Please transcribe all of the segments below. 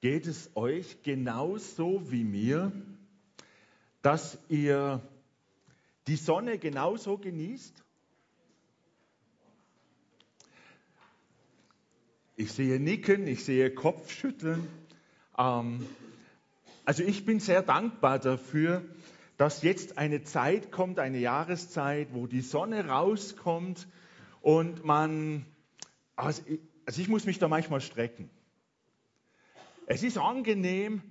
Geht es euch genauso wie mir, dass ihr die Sonne genauso genießt? Ich sehe Nicken, ich sehe Kopfschütteln. Ähm, also ich bin sehr dankbar dafür, dass jetzt eine Zeit kommt, eine Jahreszeit, wo die Sonne rauskommt und man, also ich, also ich muss mich da manchmal strecken. Es ist angenehm,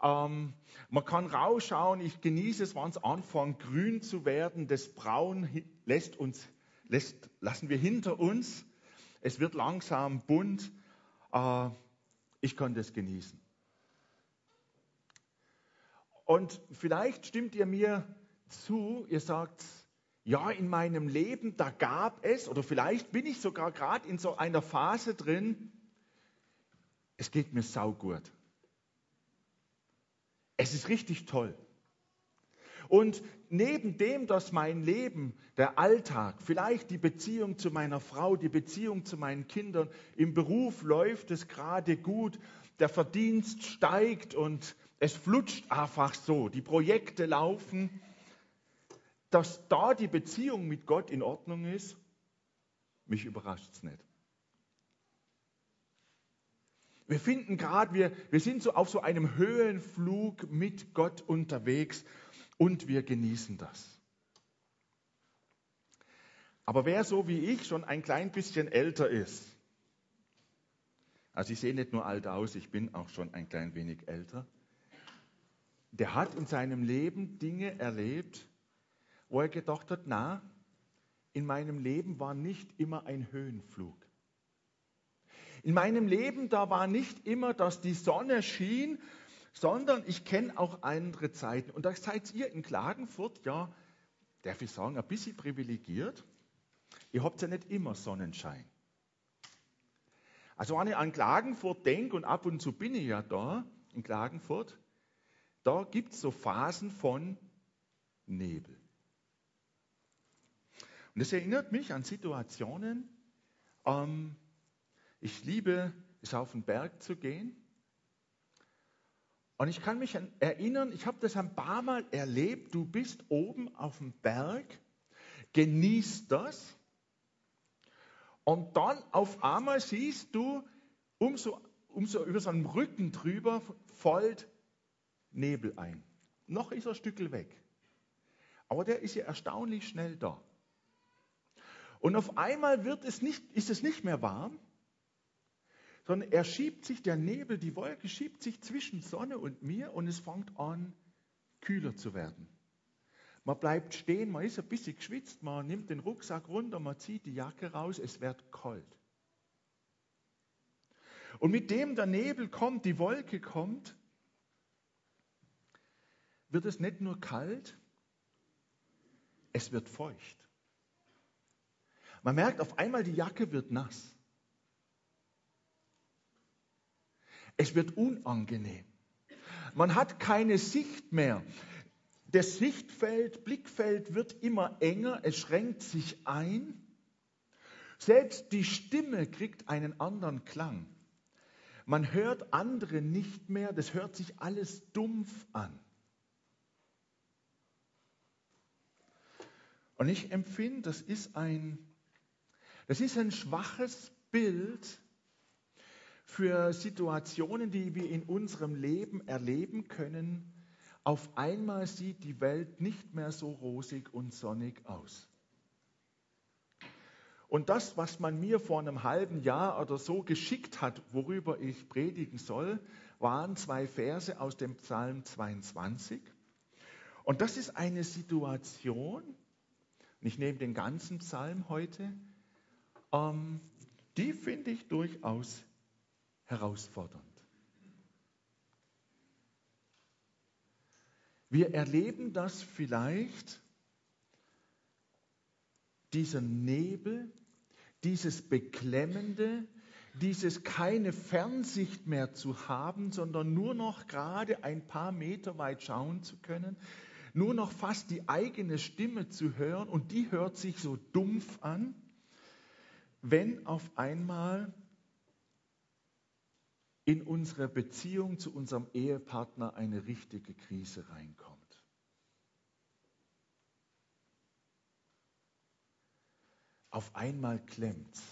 ähm, man kann rausschauen, ich genieße es, wenn es anfängt grün zu werden, das Braun lässt uns, lässt, lassen wir hinter uns, es wird langsam bunt, äh, ich kann das genießen. Und vielleicht stimmt ihr mir zu, ihr sagt, ja, in meinem Leben, da gab es, oder vielleicht bin ich sogar gerade in so einer Phase drin, es geht mir saugut. Es ist richtig toll. Und neben dem, dass mein Leben, der Alltag, vielleicht die Beziehung zu meiner Frau, die Beziehung zu meinen Kindern, im Beruf läuft es gerade gut, der Verdienst steigt und es flutscht einfach so, die Projekte laufen, dass da die Beziehung mit Gott in Ordnung ist, mich überrascht es nicht. Wir finden gerade, wir, wir sind so auf so einem Höhenflug mit Gott unterwegs und wir genießen das. Aber wer so wie ich schon ein klein bisschen älter ist, also ich sehe nicht nur alt aus, ich bin auch schon ein klein wenig älter, der hat in seinem Leben Dinge erlebt, wo er gedacht hat, na, in meinem Leben war nicht immer ein Höhenflug. In meinem Leben, da war nicht immer, dass die Sonne schien, sondern ich kenne auch andere Zeiten. Und da seid ihr in Klagenfurt, ja, darf ich sagen, ein bisschen privilegiert. Ihr habt ja nicht immer Sonnenschein. Also wenn ich an Klagenfurt denke, und ab und zu bin ich ja da in Klagenfurt, da gibt es so Phasen von Nebel. Und das erinnert mich an Situationen, ähm, ich liebe es, auf den Berg zu gehen. Und ich kann mich erinnern, ich habe das ein paar Mal erlebt, du bist oben auf dem Berg, genießt das und dann auf einmal siehst du, umso, umso über so einen Rücken drüber folgt Nebel ein. Noch ist er ein Stückel weg. Aber der ist ja erstaunlich schnell da. Und auf einmal wird es nicht, ist es nicht mehr warm, sondern er schiebt sich, der Nebel, die Wolke schiebt sich zwischen Sonne und mir und es fängt an, kühler zu werden. Man bleibt stehen, man ist ein bisschen geschwitzt, man nimmt den Rucksack runter, man zieht die Jacke raus, es wird kalt. Und mit dem der Nebel kommt, die Wolke kommt, wird es nicht nur kalt, es wird feucht. Man merkt auf einmal, die Jacke wird nass. Es wird unangenehm. Man hat keine Sicht mehr. Das Sichtfeld, Blickfeld wird immer enger, es schränkt sich ein. Selbst die Stimme kriegt einen anderen Klang. Man hört andere nicht mehr, das hört sich alles dumpf an. Und ich empfinde, das ist ein, das ist ein schwaches Bild für Situationen, die wir in unserem Leben erleben können. Auf einmal sieht die Welt nicht mehr so rosig und sonnig aus. Und das, was man mir vor einem halben Jahr oder so geschickt hat, worüber ich predigen soll, waren zwei Verse aus dem Psalm 22. Und das ist eine Situation, ich nehme den ganzen Psalm heute, ähm, die finde ich durchaus herausfordernd. Wir erleben das vielleicht, dieser Nebel, dieses Beklemmende, dieses keine Fernsicht mehr zu haben, sondern nur noch gerade ein paar Meter weit schauen zu können, nur noch fast die eigene Stimme zu hören und die hört sich so dumpf an, wenn auf einmal in unsere Beziehung zu unserem Ehepartner eine richtige Krise reinkommt. Auf einmal klemmt's.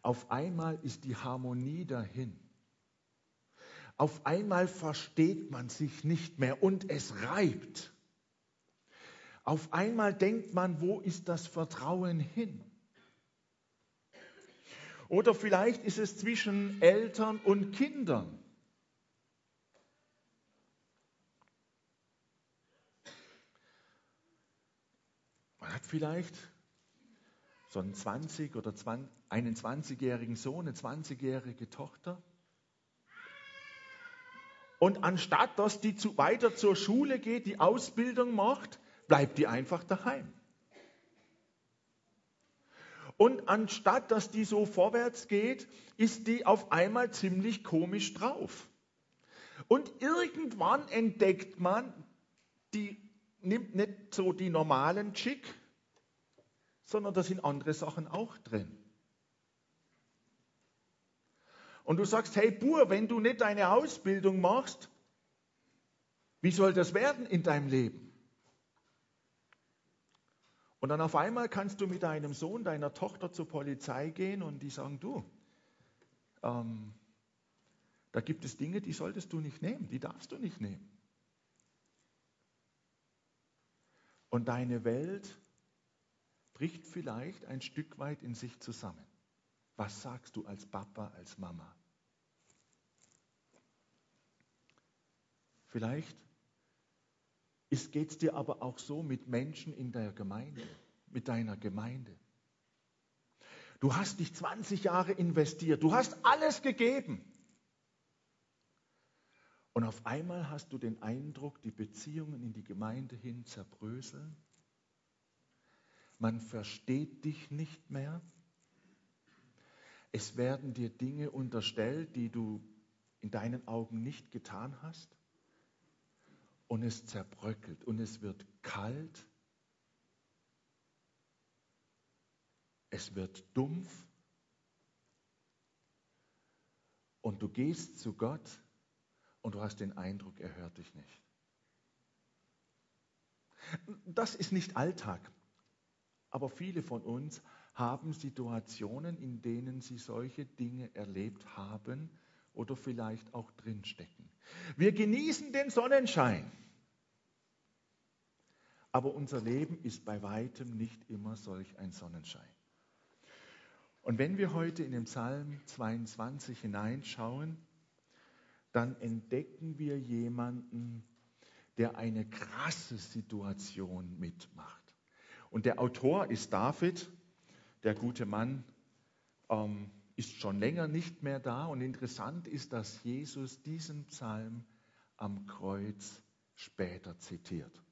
Auf einmal ist die Harmonie dahin. Auf einmal versteht man sich nicht mehr und es reibt. Auf einmal denkt man, wo ist das Vertrauen hin? Oder vielleicht ist es zwischen Eltern und Kindern. Man hat vielleicht so einen 20 oder 20, einen 20-jährigen Sohn, eine 20-jährige Tochter. Und anstatt dass die zu, weiter zur Schule geht, die Ausbildung macht, bleibt die einfach daheim. Und anstatt dass die so vorwärts geht, ist die auf einmal ziemlich komisch drauf. Und irgendwann entdeckt man, die nimmt nicht so die normalen Chick, sondern da sind andere Sachen auch drin. Und du sagst, hey Bur, wenn du nicht deine Ausbildung machst, wie soll das werden in deinem Leben? Und dann auf einmal kannst du mit deinem Sohn, deiner Tochter zur Polizei gehen und die sagen, du, ähm, da gibt es Dinge, die solltest du nicht nehmen, die darfst du nicht nehmen. Und deine Welt bricht vielleicht ein Stück weit in sich zusammen. Was sagst du als Papa, als Mama? Vielleicht geht es dir aber auch so mit Menschen in der Gemeinde, mit deiner Gemeinde. Du hast dich 20 Jahre investiert, du hast alles gegeben. Und auf einmal hast du den Eindruck, die Beziehungen in die Gemeinde hin zerbröseln man versteht dich nicht mehr. Es werden dir Dinge unterstellt, die du in deinen Augen nicht getan hast. Und es zerbröckelt und es wird kalt. Es wird dumpf. Und du gehst zu Gott und du hast den Eindruck, er hört dich nicht. Das ist nicht Alltag. Aber viele von uns haben Situationen, in denen sie solche Dinge erlebt haben oder vielleicht auch drinstecken. Wir genießen den Sonnenschein. Aber unser Leben ist bei weitem nicht immer solch ein Sonnenschein. Und wenn wir heute in den Psalm 22 hineinschauen, dann entdecken wir jemanden, der eine krasse Situation mitmacht. Und der Autor ist David, der gute Mann ähm, ist schon länger nicht mehr da. Und interessant ist, dass Jesus diesen Psalm am Kreuz später zitiert.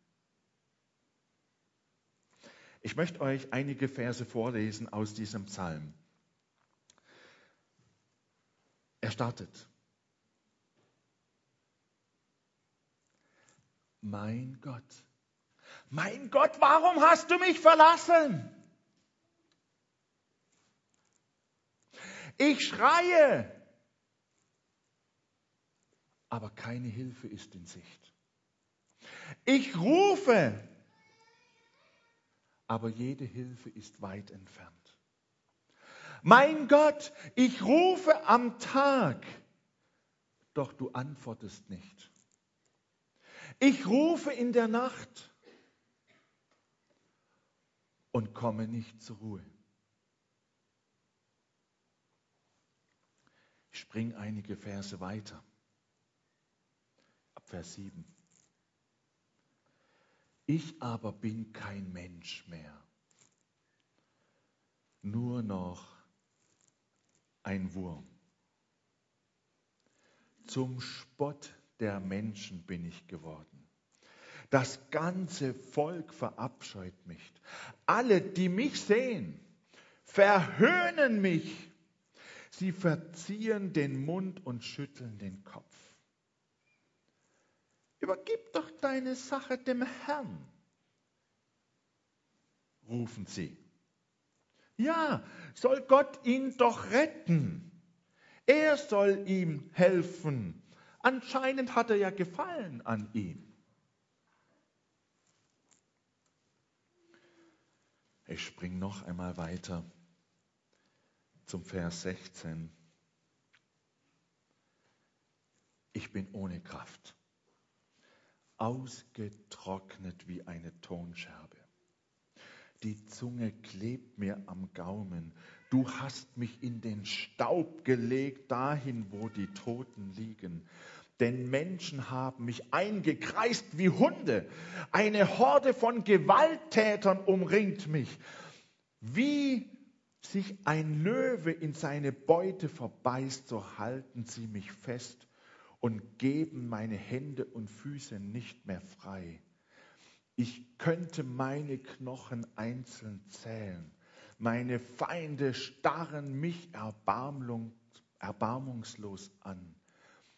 Ich möchte euch einige Verse vorlesen aus diesem Psalm. Er startet. Mein Gott, mein Gott, warum hast du mich verlassen? Ich schreie, aber keine Hilfe ist in Sicht. Ich rufe, aber jede Hilfe ist weit entfernt. Mein Gott, ich rufe am Tag, doch du antwortest nicht. Ich rufe in der Nacht, und komme nicht zur Ruhe. Ich springe einige Verse weiter. Ab Vers 7. Ich aber bin kein Mensch mehr, nur noch ein Wurm. Zum Spott der Menschen bin ich geworden. Das ganze Volk verabscheut mich. Alle, die mich sehen, verhöhnen mich. Sie verziehen den Mund und schütteln den Kopf. Übergib doch deine Sache dem Herrn, rufen sie. Ja, soll Gott ihn doch retten. Er soll ihm helfen. Anscheinend hat er ja Gefallen an ihm. Ich springe noch einmal weiter zum Vers 16. Ich bin ohne Kraft, ausgetrocknet wie eine Tonscherbe. Die Zunge klebt mir am Gaumen. Du hast mich in den Staub gelegt, dahin, wo die Toten liegen. Denn Menschen haben mich eingekreist wie Hunde. Eine Horde von Gewalttätern umringt mich. Wie sich ein Löwe in seine Beute verbeißt, so halten sie mich fest und geben meine Hände und Füße nicht mehr frei. Ich könnte meine Knochen einzeln zählen. Meine Feinde starren mich erbarmungslos an.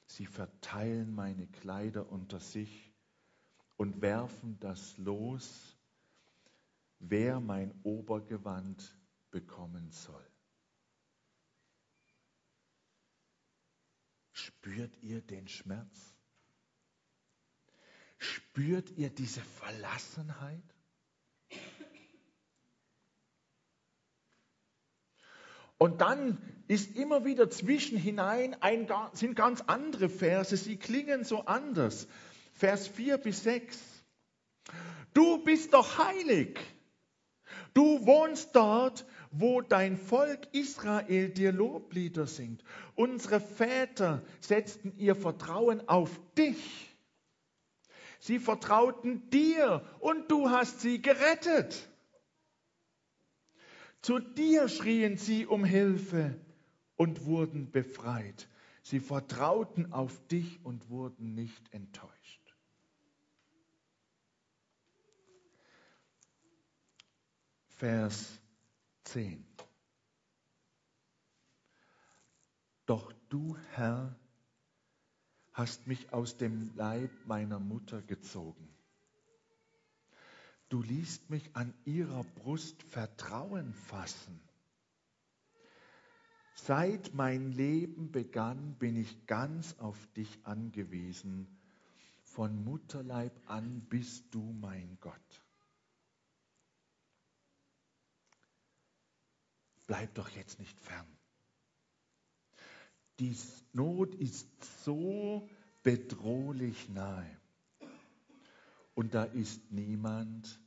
Sie verteilen meine Kleider unter sich und werfen das Los, wer mein Obergewand bekommen soll. Spürt ihr den Schmerz? Spürt ihr diese Verlassenheit? Und dann ist immer wieder zwischenhinein ein, sind ganz andere Verse, sie klingen so anders. Vers 4 bis 6. Du bist doch heilig. Du wohnst dort, wo dein Volk Israel dir Loblieder singt. Unsere Väter setzten ihr Vertrauen auf dich. Sie vertrauten dir und du hast sie gerettet. Zu dir schrien sie um Hilfe und wurden befreit. Sie vertrauten auf dich und wurden nicht enttäuscht. Vers 10. Doch du, Herr, hast mich aus dem Leib meiner Mutter gezogen. Du ließt mich an ihrer Brust Vertrauen fassen. Seit mein Leben begann, bin ich ganz auf dich angewiesen. Von Mutterleib an bist du mein Gott. Bleib doch jetzt nicht fern. Die Not ist so bedrohlich nahe. Und da ist niemand,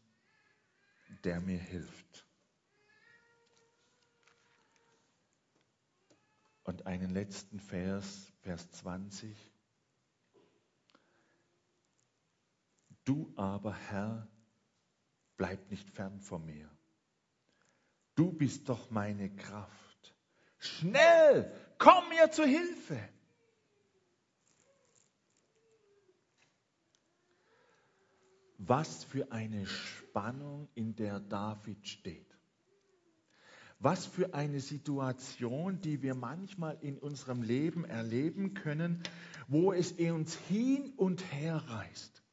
der mir hilft. Und einen letzten Vers, Vers 20. Du aber, Herr, bleib nicht fern von mir. Du bist doch meine Kraft. Schnell, komm mir zu Hilfe. Was für eine Spannung, in der David steht. Was für eine Situation, die wir manchmal in unserem Leben erleben können, wo es uns hin und her reißt.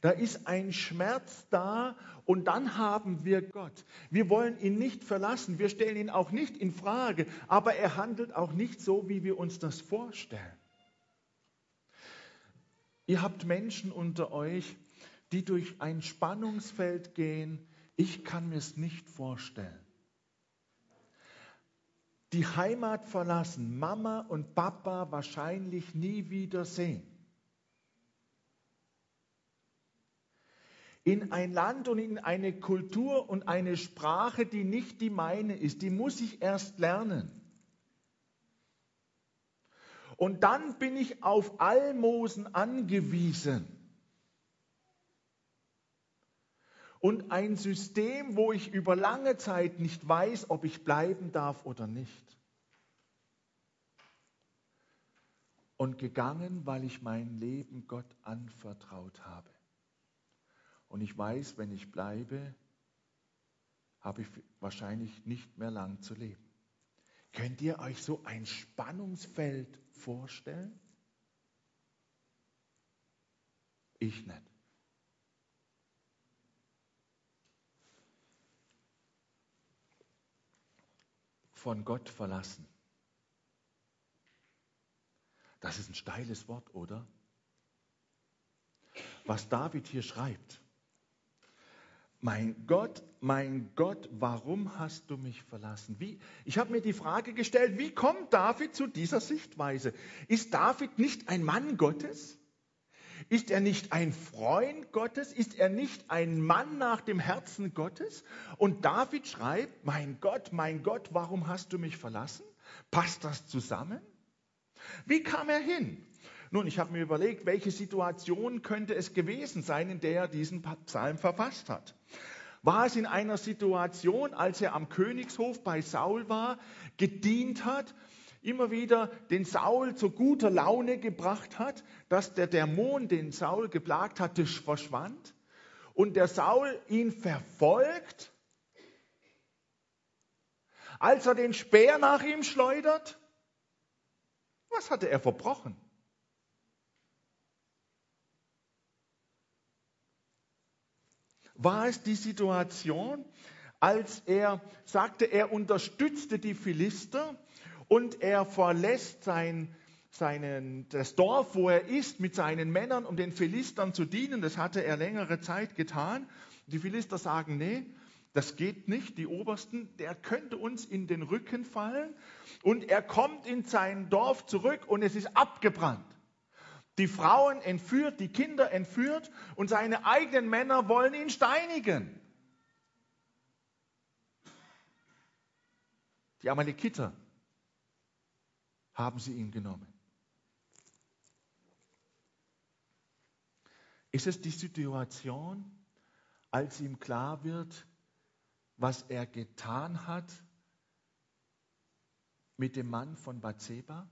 Da ist ein Schmerz da und dann haben wir Gott. Wir wollen ihn nicht verlassen, wir stellen ihn auch nicht in Frage, aber er handelt auch nicht so, wie wir uns das vorstellen. Ihr habt Menschen unter euch, die durch ein Spannungsfeld gehen, ich kann mir es nicht vorstellen. Die Heimat verlassen, Mama und Papa wahrscheinlich nie wieder sehen. In ein Land und in eine Kultur und eine Sprache, die nicht die meine ist, die muss ich erst lernen. Und dann bin ich auf Almosen angewiesen. und ein System, wo ich über lange Zeit nicht weiß, ob ich bleiben darf oder nicht. Und gegangen, weil ich mein Leben Gott anvertraut habe. Und ich weiß, wenn ich bleibe, habe ich wahrscheinlich nicht mehr lang zu leben. Könnt ihr euch so ein Spannungsfeld vorstellen? Ich nicht. von Gott verlassen. Das ist ein steiles Wort, oder? Was David hier schreibt. Mein Gott, mein Gott, warum hast du mich verlassen? Wie, ich habe mir die Frage gestellt, wie kommt David zu dieser Sichtweise? Ist David nicht ein Mann Gottes? Ist er nicht ein Freund Gottes? Ist er nicht ein Mann nach dem Herzen Gottes? Und David schreibt, mein Gott, mein Gott, warum hast du mich verlassen? Passt das zusammen? Wie kam er hin? Nun, ich habe mir überlegt, welche Situation könnte es gewesen sein, in der er diesen Psalm verfasst hat. War es in einer Situation, als er am Königshof bei Saul war, gedient hat, immer wieder den Saul zu guter Laune gebracht hat, dass der Dämon, den Saul geplagt hatte, verschwand und der Saul ihn verfolgt, als er den Speer nach ihm schleudert? Was hatte er verbrochen? War es die Situation, als er sagte, er unterstützte die Philister und er verlässt sein, seinen, das Dorf, wo er ist, mit seinen Männern, um den Philistern zu dienen. Das hatte er längere Zeit getan. Die Philister sagen, nee, das geht nicht. Die Obersten, der könnte uns in den Rücken fallen. Und er kommt in sein Dorf zurück und es ist abgebrannt die Frauen entführt, die Kinder entführt und seine eigenen Männer wollen ihn steinigen. Die Amalekiter haben sie ihn genommen. Ist es die Situation, als ihm klar wird, was er getan hat mit dem Mann von Bathseba?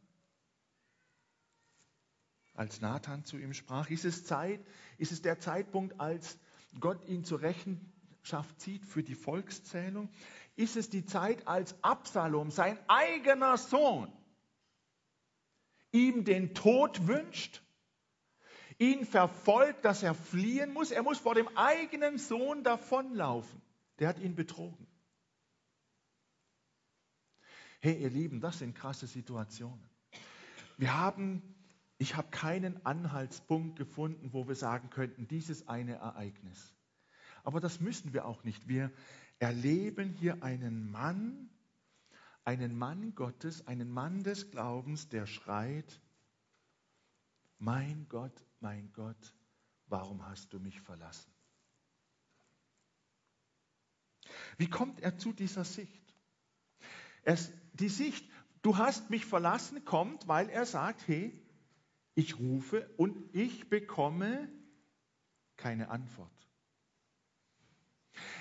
Als Nathan zu ihm sprach? Ist es Zeit, ist es der Zeitpunkt, als Gott ihn zur Rechenschaft zieht für die Volkszählung? Ist es die Zeit, als Absalom, sein eigener Sohn, ihm den Tod wünscht, ihn verfolgt, dass er fliehen muss? Er muss vor dem eigenen Sohn davonlaufen. Der hat ihn betrogen. Hey, ihr Lieben, das sind krasse Situationen. Wir haben ich habe keinen Anhaltspunkt gefunden, wo wir sagen könnten, dieses eine Ereignis. Aber das müssen wir auch nicht. Wir erleben hier einen Mann, einen Mann Gottes, einen Mann des Glaubens, der schreit, mein Gott, mein Gott, warum hast du mich verlassen? Wie kommt er zu dieser Sicht? Es, die Sicht, du hast mich verlassen, kommt, weil er sagt, hey, ich rufe und ich bekomme keine Antwort.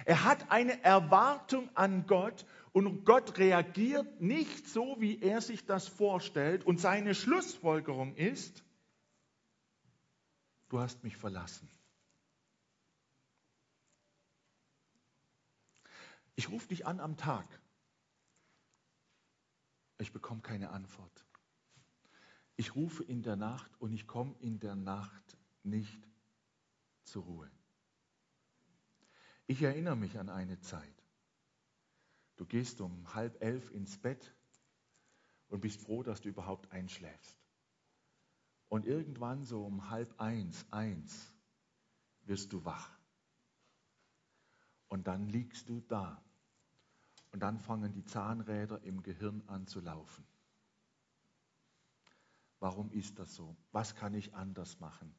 Er hat eine Erwartung an Gott und Gott reagiert nicht so, wie er sich das vorstellt. Und seine Schlussfolgerung ist, du hast mich verlassen. Ich rufe dich an am Tag. Ich bekomme keine Antwort. Ich rufe in der Nacht und ich komme in der Nacht nicht zur Ruhe. Ich erinnere mich an eine Zeit. Du gehst um halb elf ins Bett und bist froh, dass du überhaupt einschläfst. Und irgendwann so um halb eins, eins, wirst du wach. Und dann liegst du da. Und dann fangen die Zahnräder im Gehirn an zu laufen. Warum ist das so? Was kann ich anders machen?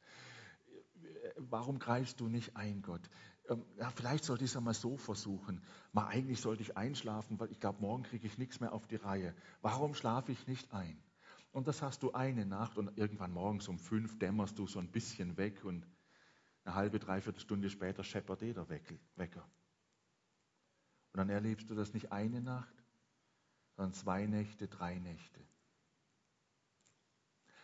Warum greifst du nicht ein, Gott? Ähm, ja, vielleicht sollte ich es einmal so versuchen. Mal eigentlich sollte ich einschlafen, weil ich glaube, morgen kriege ich nichts mehr auf die Reihe. Warum schlafe ich nicht ein? Und das hast du eine Nacht und irgendwann morgens um fünf dämmerst du so ein bisschen weg und eine halbe, dreiviertel Stunde später scheppert eh der Wecker. Und dann erlebst du das nicht eine Nacht, sondern zwei Nächte, drei Nächte.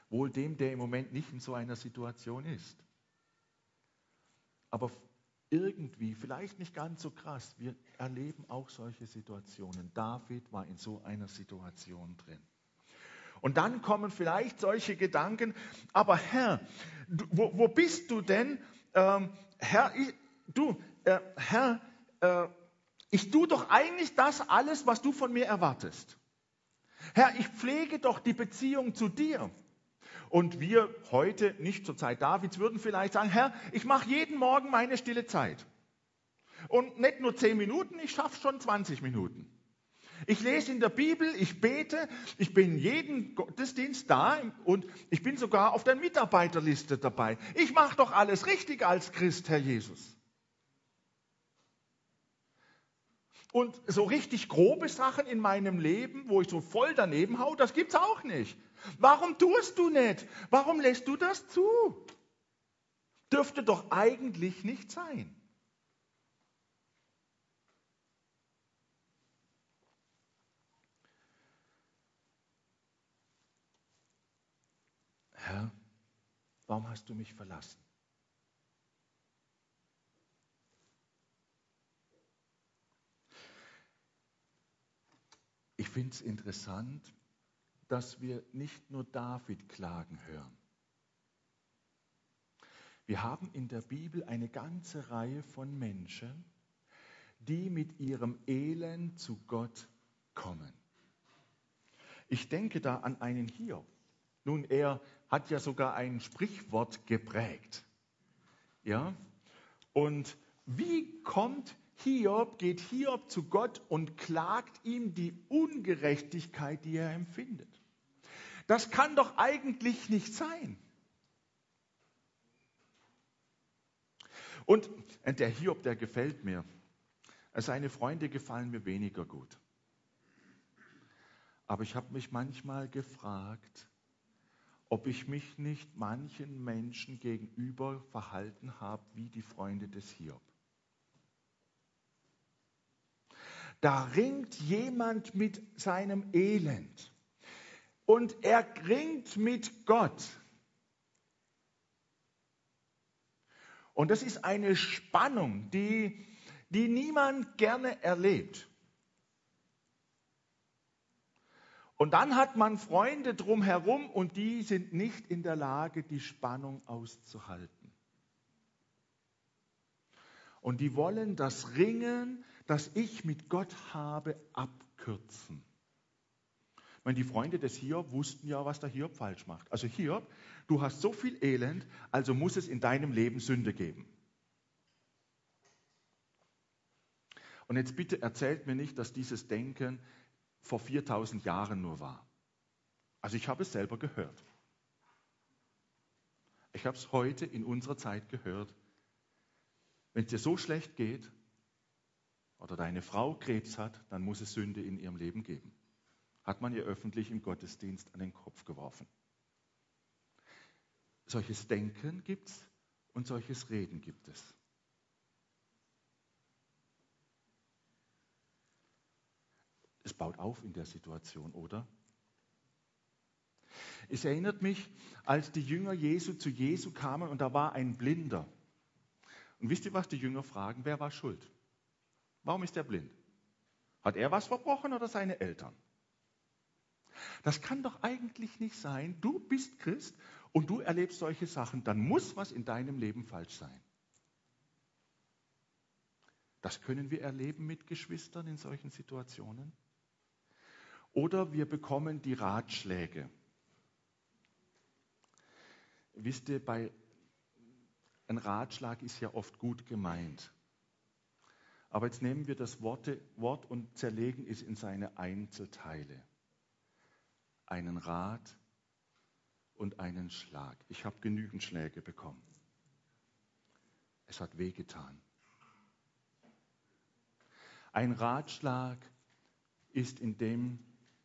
Wohl dem, der im Moment nicht in so einer Situation ist. Aber irgendwie, vielleicht nicht ganz so krass, wir erleben auch solche Situationen. David war in so einer Situation drin. Und dann kommen vielleicht solche Gedanken, aber Herr, du, wo, wo, bist du denn? Ähm, Herr, ich, du, äh, Herr, äh, ich tue doch eigentlich das alles, was du von mir erwartest. Herr, ich pflege doch die Beziehung zu dir. Und wir heute, nicht zur Zeit Davids, würden vielleicht sagen, Herr, ich mache jeden Morgen meine stille Zeit. Und nicht nur zehn Minuten, ich schaffe schon 20 Minuten. Ich lese in der Bibel, ich bete, ich bin jeden Gottesdienst da und ich bin sogar auf der Mitarbeiterliste dabei. Ich mache doch alles richtig als Christ, Herr Jesus. Und so richtig grobe Sachen in meinem Leben, wo ich so voll daneben hau, das gibt's auch nicht. Warum tust du nicht? Warum lässt du das zu? Dürfte doch eigentlich nicht sein. Herr, warum hast du mich verlassen? Ich finde es interessant, dass wir nicht nur David klagen hören. Wir haben in der Bibel eine ganze Reihe von Menschen, die mit ihrem Elend zu Gott kommen. Ich denke da an einen Hiob. Nun, er hat ja sogar ein Sprichwort geprägt. Ja? Und wie kommt Hiob, geht Hiob zu Gott und klagt ihm die Ungerechtigkeit, die er empfindet? Das kann doch eigentlich nicht sein. Und der Hiob, der gefällt mir. Seine Freunde gefallen mir weniger gut. Aber ich habe mich manchmal gefragt, ob ich mich nicht manchen Menschen gegenüber verhalten habe wie die Freunde des Hiob. Da ringt jemand mit seinem Elend und er ringt mit Gott. Und das ist eine Spannung, die, die niemand gerne erlebt. Und dann hat man Freunde drumherum und die sind nicht in der Lage, die Spannung auszuhalten. Und die wollen das Ringen, das ich mit Gott habe, abkürzen. Ich meine, die Freunde des Hiob wussten ja, was der Hiob falsch macht. Also Hiob, du hast so viel Elend, also muss es in deinem Leben Sünde geben. Und jetzt bitte erzählt mir nicht, dass dieses Denken vor 4000 Jahren nur war. Also ich habe es selber gehört. Ich habe es heute in unserer Zeit gehört. Wenn es dir so schlecht geht oder deine Frau Krebs hat, dann muss es Sünde in ihrem Leben geben. Hat man ihr öffentlich im Gottesdienst an den Kopf geworfen. Solches Denken gibt es und solches Reden gibt es. Es baut auf in der Situation, oder? Es erinnert mich, als die Jünger Jesu zu Jesu kamen und da war ein Blinder. Und wisst ihr, was die Jünger fragen? Wer war schuld? Warum ist er blind? Hat er was verbrochen oder seine Eltern? Das kann doch eigentlich nicht sein. Du bist Christ und du erlebst solche Sachen. Dann muss was in deinem Leben falsch sein. Das können wir erleben mit Geschwistern in solchen Situationen. Oder wir bekommen die Ratschläge. Wisst ihr, bei, ein Ratschlag ist ja oft gut gemeint. Aber jetzt nehmen wir das Wort, Wort und zerlegen es in seine Einzelteile. Einen Rat und einen Schlag. Ich habe genügend Schläge bekommen. Es hat wehgetan. Ein Ratschlag ist in dem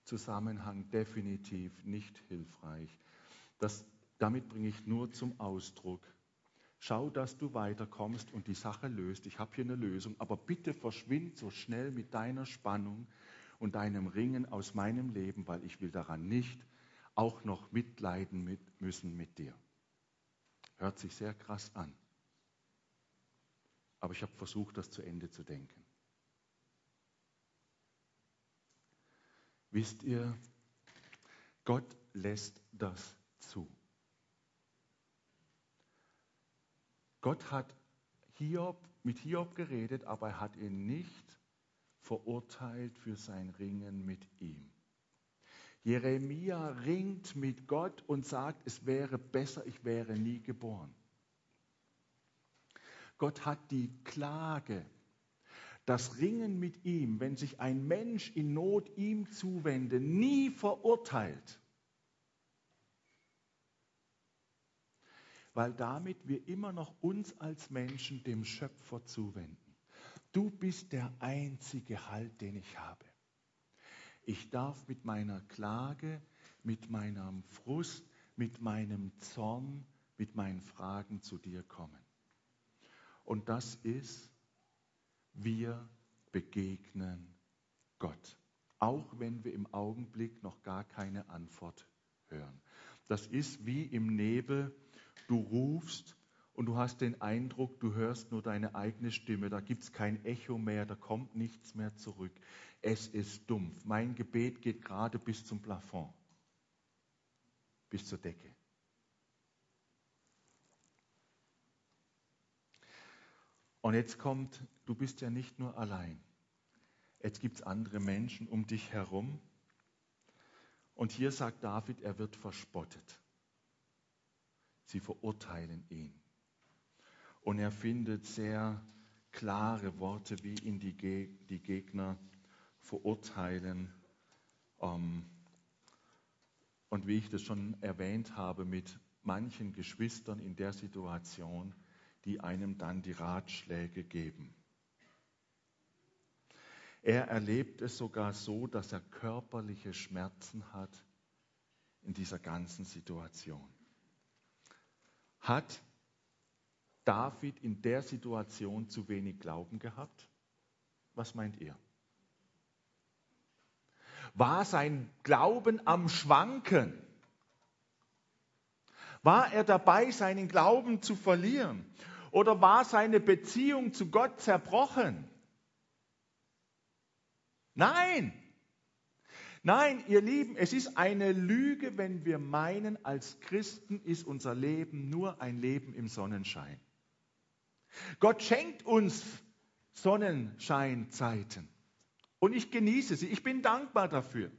Zusammenhang definitiv nicht hilfreich. Das, damit bringe ich nur zum Ausdruck, schau, dass du weiterkommst und die Sache löst. Ich habe hier eine Lösung, aber bitte verschwind so schnell mit deiner Spannung und deinem Ringen aus meinem Leben, weil ich will daran nicht auch noch mitleiden mit, müssen mit dir. Hört sich sehr krass an. Aber ich habe versucht, das zu Ende zu denken. Wisst ihr, Gott lässt das zu. Gott hat Hiob, mit Hiob geredet, aber er hat ihn nicht verurteilt für sein Ringen mit ihm. Jeremia ringt mit Gott und sagt, es wäre besser, ich wäre nie geboren. Gott hat die Klage, das Ringen mit ihm, wenn sich ein Mensch in Not ihm zuwendet, nie verurteilt. Weil damit wir immer noch uns als Menschen dem Schöpfer zuwenden. Du bist der einzige Halt, den ich habe. Ich darf mit meiner Klage, mit meinem Frust, mit meinem Zorn, mit meinen Fragen zu dir kommen. Und das ist, wir begegnen Gott. Auch wenn wir im Augenblick noch gar keine Antwort hören. Das ist wie im Nebel, du rufst und du hast den Eindruck, du hörst nur deine eigene Stimme, da gibt es kein Echo mehr, da kommt nichts mehr zurück. Es ist dumpf. Mein Gebet geht gerade bis zum Plafond, bis zur Decke. Und jetzt kommt, du bist ja nicht nur allein. Jetzt gibt es andere Menschen um dich herum. Und hier sagt David, er wird verspottet. Sie verurteilen ihn. Und er findet sehr klare Worte, wie ihn die, die Gegner verurteilen. Ähm, und wie ich das schon erwähnt habe, mit manchen Geschwistern in der Situation, die einem dann die Ratschläge geben. Er erlebt es sogar so, dass er körperliche Schmerzen hat in dieser ganzen Situation. Hat David in der Situation zu wenig Glauben gehabt? Was meint ihr? War sein Glauben am Schwanken? War er dabei, seinen Glauben zu verlieren? Oder war seine Beziehung zu Gott zerbrochen? Nein. Nein, ihr Lieben, es ist eine Lüge, wenn wir meinen, als Christen ist unser Leben nur ein Leben im Sonnenschein. Gott schenkt uns Sonnenscheinzeiten und ich genieße sie. Ich bin dankbar dafür.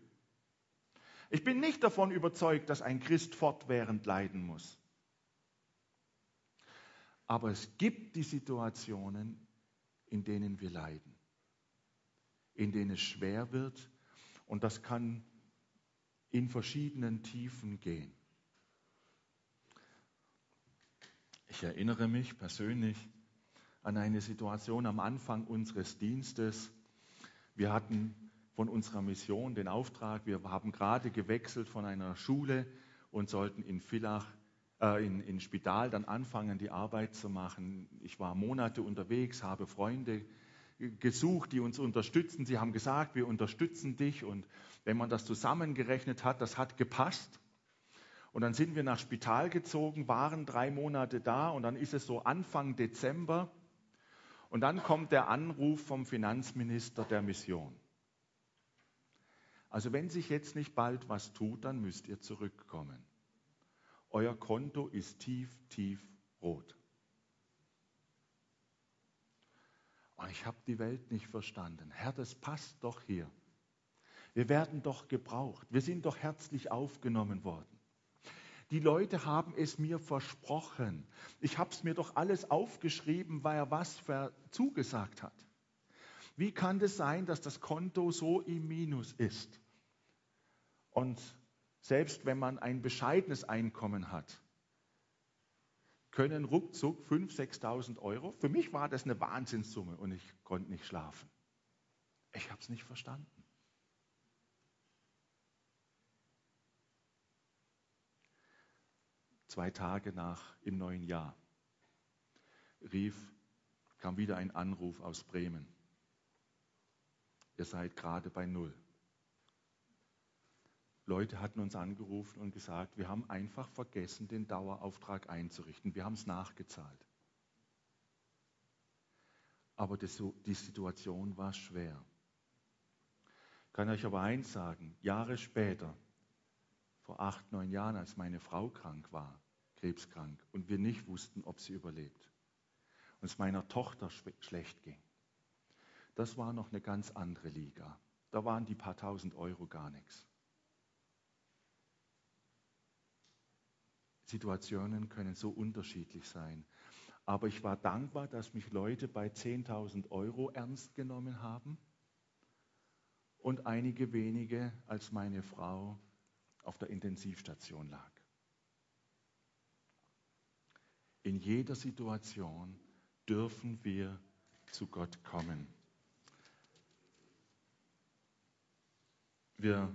Ich bin nicht davon überzeugt, dass ein Christ fortwährend leiden muss. Aber es gibt die Situationen, in denen wir leiden, in denen es schwer wird und das kann in verschiedenen Tiefen gehen. Ich erinnere mich persönlich an eine Situation am Anfang unseres Dienstes. Wir hatten von unserer Mission den Auftrag, wir haben gerade gewechselt von einer Schule und sollten in Villach äh, in, in Spital dann anfangen, die Arbeit zu machen. Ich war Monate unterwegs, habe Freunde gesucht, die uns unterstützen. Sie haben gesagt, wir unterstützen dich. Und wenn man das zusammengerechnet hat, das hat gepasst. Und dann sind wir nach Spital gezogen, waren drei Monate da und dann ist es so Anfang Dezember. Und dann kommt der Anruf vom Finanzminister der Mission. Also wenn sich jetzt nicht bald was tut, dann müsst ihr zurückkommen. Euer Konto ist tief, tief rot. Und ich habe die Welt nicht verstanden. Herr, das passt doch hier. Wir werden doch gebraucht. Wir sind doch herzlich aufgenommen worden. Die Leute haben es mir versprochen. Ich habe es mir doch alles aufgeschrieben, weil er was zugesagt hat. Wie kann es das sein, dass das Konto so im Minus ist? Und selbst wenn man ein bescheidenes Einkommen hat, können ruckzuck 5.000, 6.000 Euro. Für mich war das eine Wahnsinnssumme und ich konnte nicht schlafen. Ich habe es nicht verstanden. Zwei Tage nach im neuen Jahr rief, kam wieder ein Anruf aus Bremen. Ihr seid gerade bei Null. Leute hatten uns angerufen und gesagt, wir haben einfach vergessen, den Dauerauftrag einzurichten. Wir haben es nachgezahlt. Aber das, die Situation war schwer. Ich kann euch aber eins sagen, Jahre später, vor acht, neun Jahren, als meine Frau krank war, krebskrank, und wir nicht wussten, ob sie überlebt, und es meiner Tochter schlecht ging, das war noch eine ganz andere Liga. Da waren die paar tausend Euro gar nichts. Situationen können so unterschiedlich sein. Aber ich war dankbar, dass mich Leute bei 10.000 Euro ernst genommen haben und einige wenige, als meine Frau auf der Intensivstation lag. In jeder Situation dürfen wir zu Gott kommen. Wir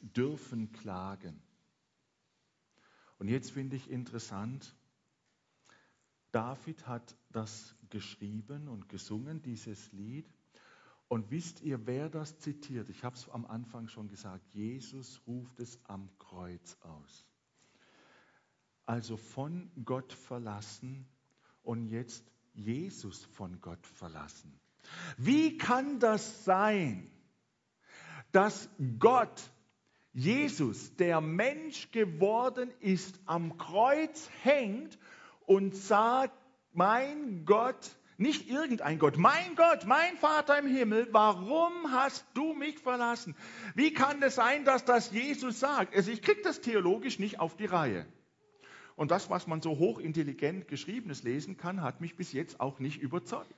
dürfen klagen. Und jetzt finde ich interessant, David hat das geschrieben und gesungen, dieses Lied. Und wisst ihr, wer das zitiert? Ich habe es am Anfang schon gesagt. Jesus ruft es am Kreuz aus. Also von Gott verlassen und jetzt Jesus von Gott verlassen. Wie kann das sein, dass Gott, Jesus, der Mensch geworden ist, am Kreuz hängt und sagt, mein Gott, nicht irgendein Gott, mein Gott, mein Vater im Himmel, warum hast du mich verlassen? Wie kann es sein, dass das Jesus sagt? Also ich kriege das theologisch nicht auf die Reihe. Und das, was man so hochintelligent geschriebenes lesen kann, hat mich bis jetzt auch nicht überzeugt.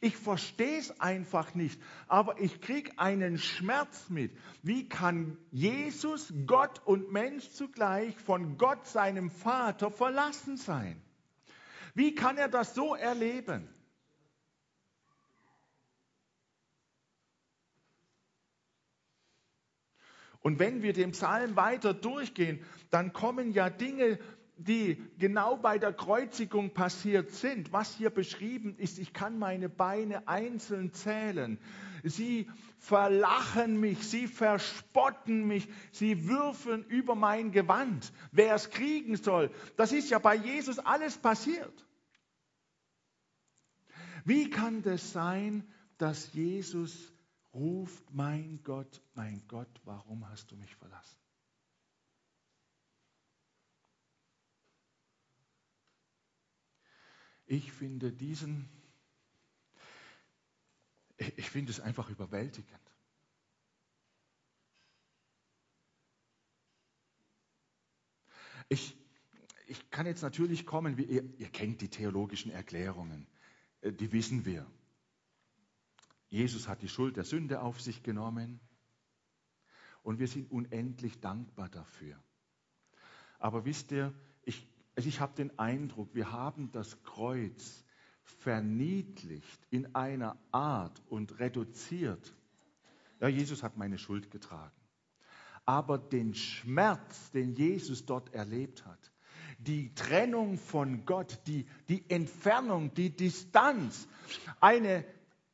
Ich verstehe es einfach nicht, aber ich kriege einen Schmerz mit. Wie kann Jesus, Gott und Mensch zugleich von Gott, seinem Vater, verlassen sein? Wie kann er das so erleben? Und wenn wir dem Psalm weiter durchgehen, dann kommen ja Dinge die genau bei der Kreuzigung passiert sind, was hier beschrieben ist, ich kann meine Beine einzeln zählen. Sie verlachen mich, sie verspotten mich, sie würfeln über mein Gewand, wer es kriegen soll. Das ist ja bei Jesus alles passiert. Wie kann das sein, dass Jesus ruft, mein Gott, mein Gott, warum hast du mich verlassen? Ich finde diesen, ich finde es einfach überwältigend. Ich, ich kann jetzt natürlich kommen, ihr, ihr kennt die theologischen Erklärungen, äh, die wissen wir. Jesus hat die Schuld der Sünde auf sich genommen und wir sind unendlich dankbar dafür. Aber wisst ihr, ich also ich habe den Eindruck, wir haben das Kreuz verniedlicht in einer Art und reduziert. Ja, Jesus hat meine Schuld getragen. Aber den Schmerz, den Jesus dort erlebt hat, die Trennung von Gott, die, die Entfernung, die Distanz, eine,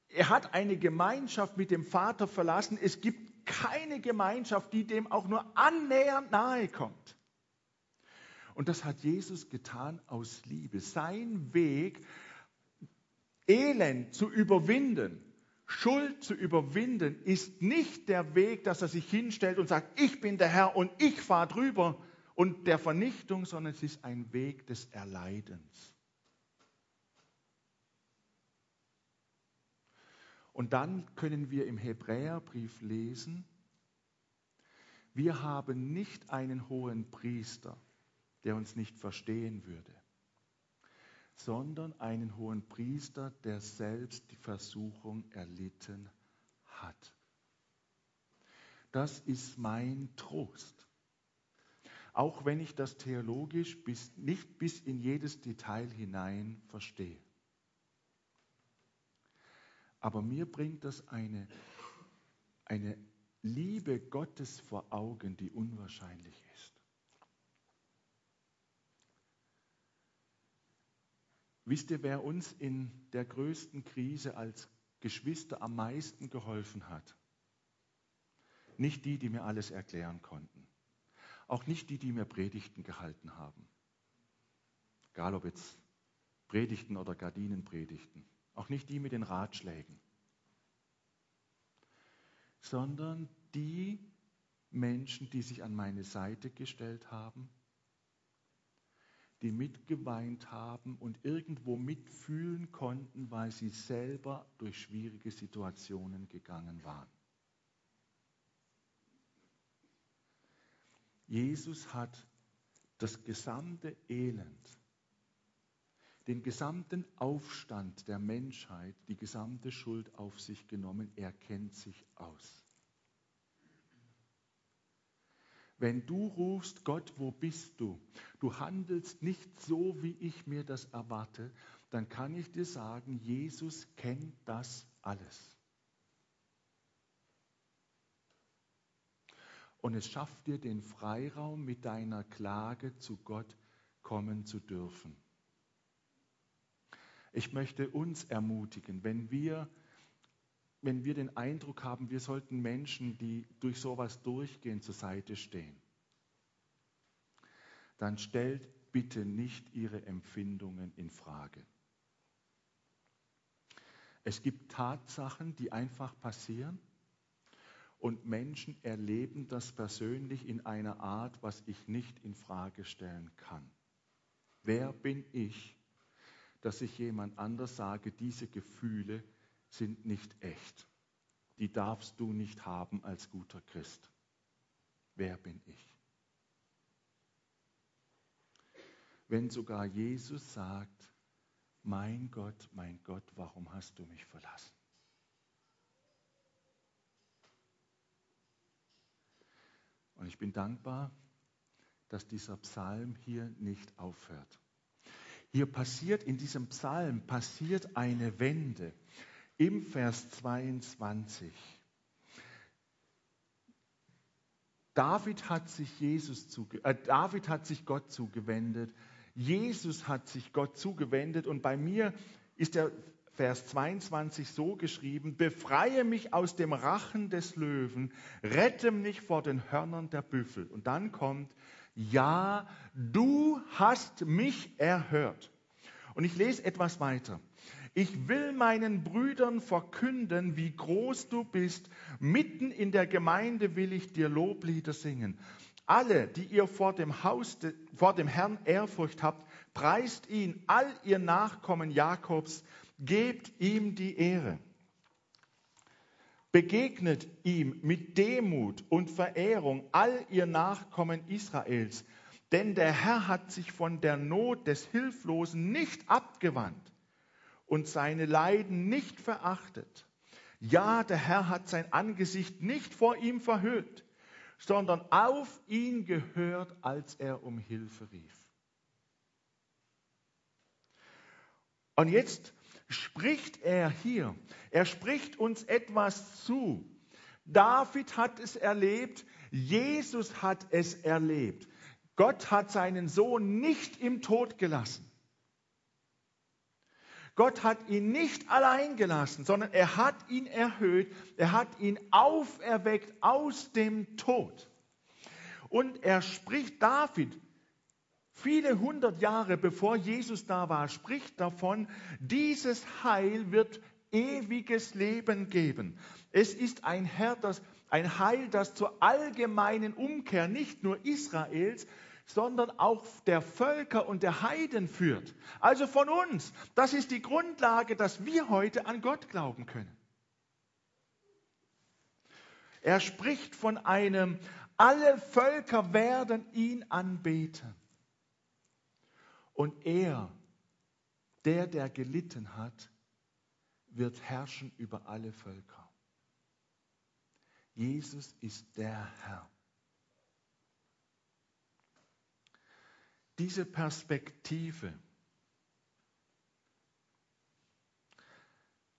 er hat eine Gemeinschaft mit dem Vater verlassen. Es gibt keine Gemeinschaft, die dem auch nur annähernd nahe kommt. Und das hat Jesus getan aus Liebe. Sein Weg, Elend zu überwinden, Schuld zu überwinden, ist nicht der Weg, dass er sich hinstellt und sagt, ich bin der Herr und ich fahre drüber und der Vernichtung, sondern es ist ein Weg des Erleidens. Und dann können wir im Hebräerbrief lesen, wir haben nicht einen hohen Priester, der uns nicht verstehen würde, sondern einen hohen Priester, der selbst die Versuchung erlitten hat. Das ist mein Trost. Auch wenn ich das theologisch bis, nicht bis in jedes Detail hinein verstehe. Aber mir bringt das eine, eine Liebe Gottes vor Augen, die unwahrscheinlich ist. Wisst ihr, wer uns in der größten Krise als Geschwister am meisten geholfen hat? Nicht die, die mir alles erklären konnten. Auch nicht die, die mir Predigten gehalten haben. Egal ob jetzt Predigten oder Gardinenpredigten. Auch nicht die mit den Ratschlägen. Sondern die Menschen, die sich an meine Seite gestellt haben die mitgeweint haben und irgendwo mitfühlen konnten, weil sie selber durch schwierige Situationen gegangen waren. Jesus hat das gesamte Elend, den gesamten Aufstand der Menschheit, die gesamte Schuld auf sich genommen. Er kennt sich aus. Wenn du rufst, Gott, wo bist du? Du handelst nicht so, wie ich mir das erwarte, dann kann ich dir sagen, Jesus kennt das alles. Und es schafft dir den Freiraum, mit deiner Klage zu Gott kommen zu dürfen. Ich möchte uns ermutigen, wenn wir wenn wir den Eindruck haben, wir sollten Menschen, die durch sowas durchgehen, zur Seite stehen, dann stellt bitte nicht ihre Empfindungen in Frage. Es gibt Tatsachen, die einfach passieren und Menschen erleben das persönlich in einer Art, was ich nicht in Frage stellen kann. Wer bin ich, dass ich jemand anders sage, diese Gefühle sind nicht echt. Die darfst du nicht haben als guter Christ. Wer bin ich? Wenn sogar Jesus sagt, mein Gott, mein Gott, warum hast du mich verlassen? Und ich bin dankbar, dass dieser Psalm hier nicht aufhört. Hier passiert in diesem Psalm passiert eine Wende im Vers 22. David hat sich, Jesus zuge äh, David hat sich Gott zugewendet, Jesus hat sich Gott zugewendet und bei mir ist der Vers 22 so geschrieben, befreie mich aus dem Rachen des Löwen, rette mich vor den Hörnern der Büffel. Und dann kommt, ja, du hast mich erhört. Und ich lese etwas weiter. Ich will meinen Brüdern verkünden, wie groß du bist. Mitten in der Gemeinde will ich dir Loblieder singen. Alle, die ihr vor dem Haus, vor dem Herrn Ehrfurcht habt, preist ihn, all ihr Nachkommen Jakobs, gebt ihm die Ehre. Begegnet ihm mit Demut und Verehrung, all ihr Nachkommen Israels, denn der Herr hat sich von der Not des Hilflosen nicht abgewandt und seine Leiden nicht verachtet. Ja, der Herr hat sein Angesicht nicht vor ihm verhüllt, sondern auf ihn gehört, als er um Hilfe rief. Und jetzt spricht er hier, er spricht uns etwas zu. David hat es erlebt, Jesus hat es erlebt. Gott hat seinen Sohn nicht im Tod gelassen. Gott hat ihn nicht allein gelassen, sondern er hat ihn erhöht, er hat ihn auferweckt aus dem Tod. Und er spricht David, viele hundert Jahre bevor Jesus da war, spricht davon, dieses Heil wird ewiges Leben geben. Es ist ein, Herr, das, ein Heil, das zur allgemeinen Umkehr nicht nur Israels, sondern auch der Völker und der Heiden führt. Also von uns. Das ist die Grundlage, dass wir heute an Gott glauben können. Er spricht von einem, alle Völker werden ihn anbeten. Und er, der, der gelitten hat, wird herrschen über alle Völker. Jesus ist der Herr. Diese Perspektive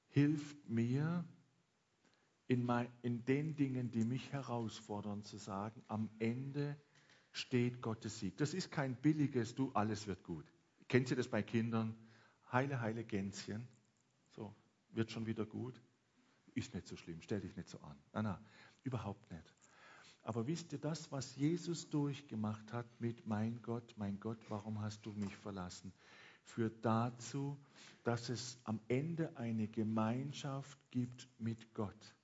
hilft mir, in, mein, in, den Dingen, die mich herausfordern, zu sagen, am Ende steht Gottes Sieg. Das ist kein billiges, du, alles wird gut. Kennt ihr das bei Kindern? Heile, heile Gänschen. So, wird schon wieder gut. Ist nicht so schlimm, stell dich nicht so an. Nein, nein, überhaupt nicht. Aber wisst ihr, das, was Jesus durchgemacht hat mit mein Gott, mein Gott, warum hast du mich verlassen, führt dazu, dass es am Ende eine Gemeinschaft gibt mit Gott,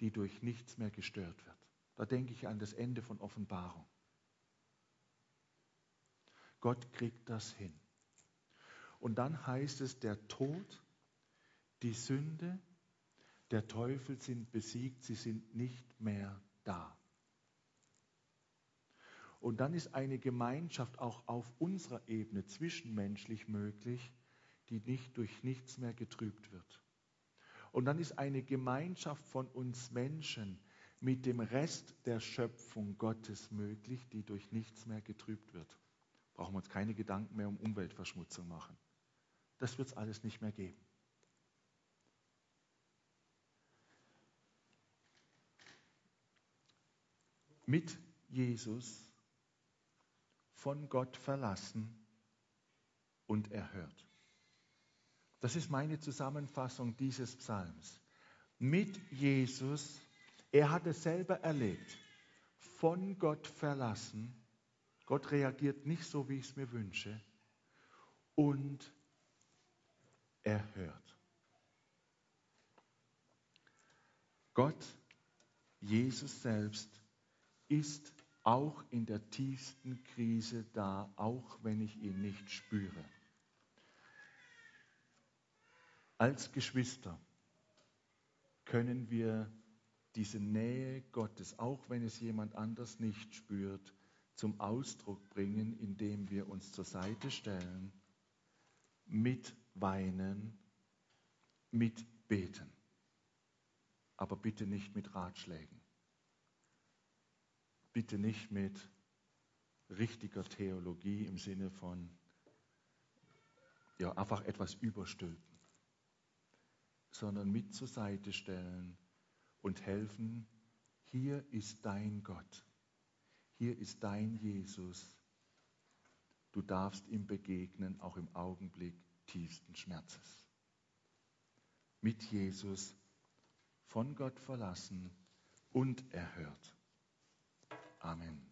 die durch nichts mehr gestört wird. Da denke ich an das Ende von Offenbarung. Gott kriegt das hin. Und dann heißt es, der Tod, die Sünde, der Teufel sind besiegt, sie sind nicht mehr da. Und dann ist eine Gemeinschaft auch auf unserer Ebene zwischenmenschlich möglich, die nicht durch nichts mehr getrübt wird. Und dann ist eine Gemeinschaft von uns Menschen mit dem Rest der Schöpfung Gottes möglich, die durch nichts mehr getrübt wird. Brauchen wir uns keine Gedanken mehr um Umweltverschmutzung machen. Das wird es alles nicht mehr geben. Mit Jesus von Gott verlassen und erhört. Das ist meine Zusammenfassung dieses Psalms. Mit Jesus, er hat es selber erlebt, von Gott verlassen. Gott reagiert nicht so, wie ich es mir wünsche. Und er hört. Gott, Jesus selbst, ist auch in der tiefsten Krise da, auch wenn ich ihn nicht spüre. Als Geschwister können wir diese Nähe Gottes, auch wenn es jemand anders nicht spürt, zum Ausdruck bringen, indem wir uns zur Seite stellen, mit weinen, mit beten. Aber bitte nicht mit Ratschlägen. Bitte nicht mit richtiger Theologie im Sinne von ja, einfach etwas überstülpen sondern mit zur Seite stellen und helfen, hier ist dein Gott, hier ist dein Jesus. Du darfst ihm begegnen, auch im Augenblick tiefsten Schmerzes. Mit Jesus, von Gott verlassen und erhört. Amen.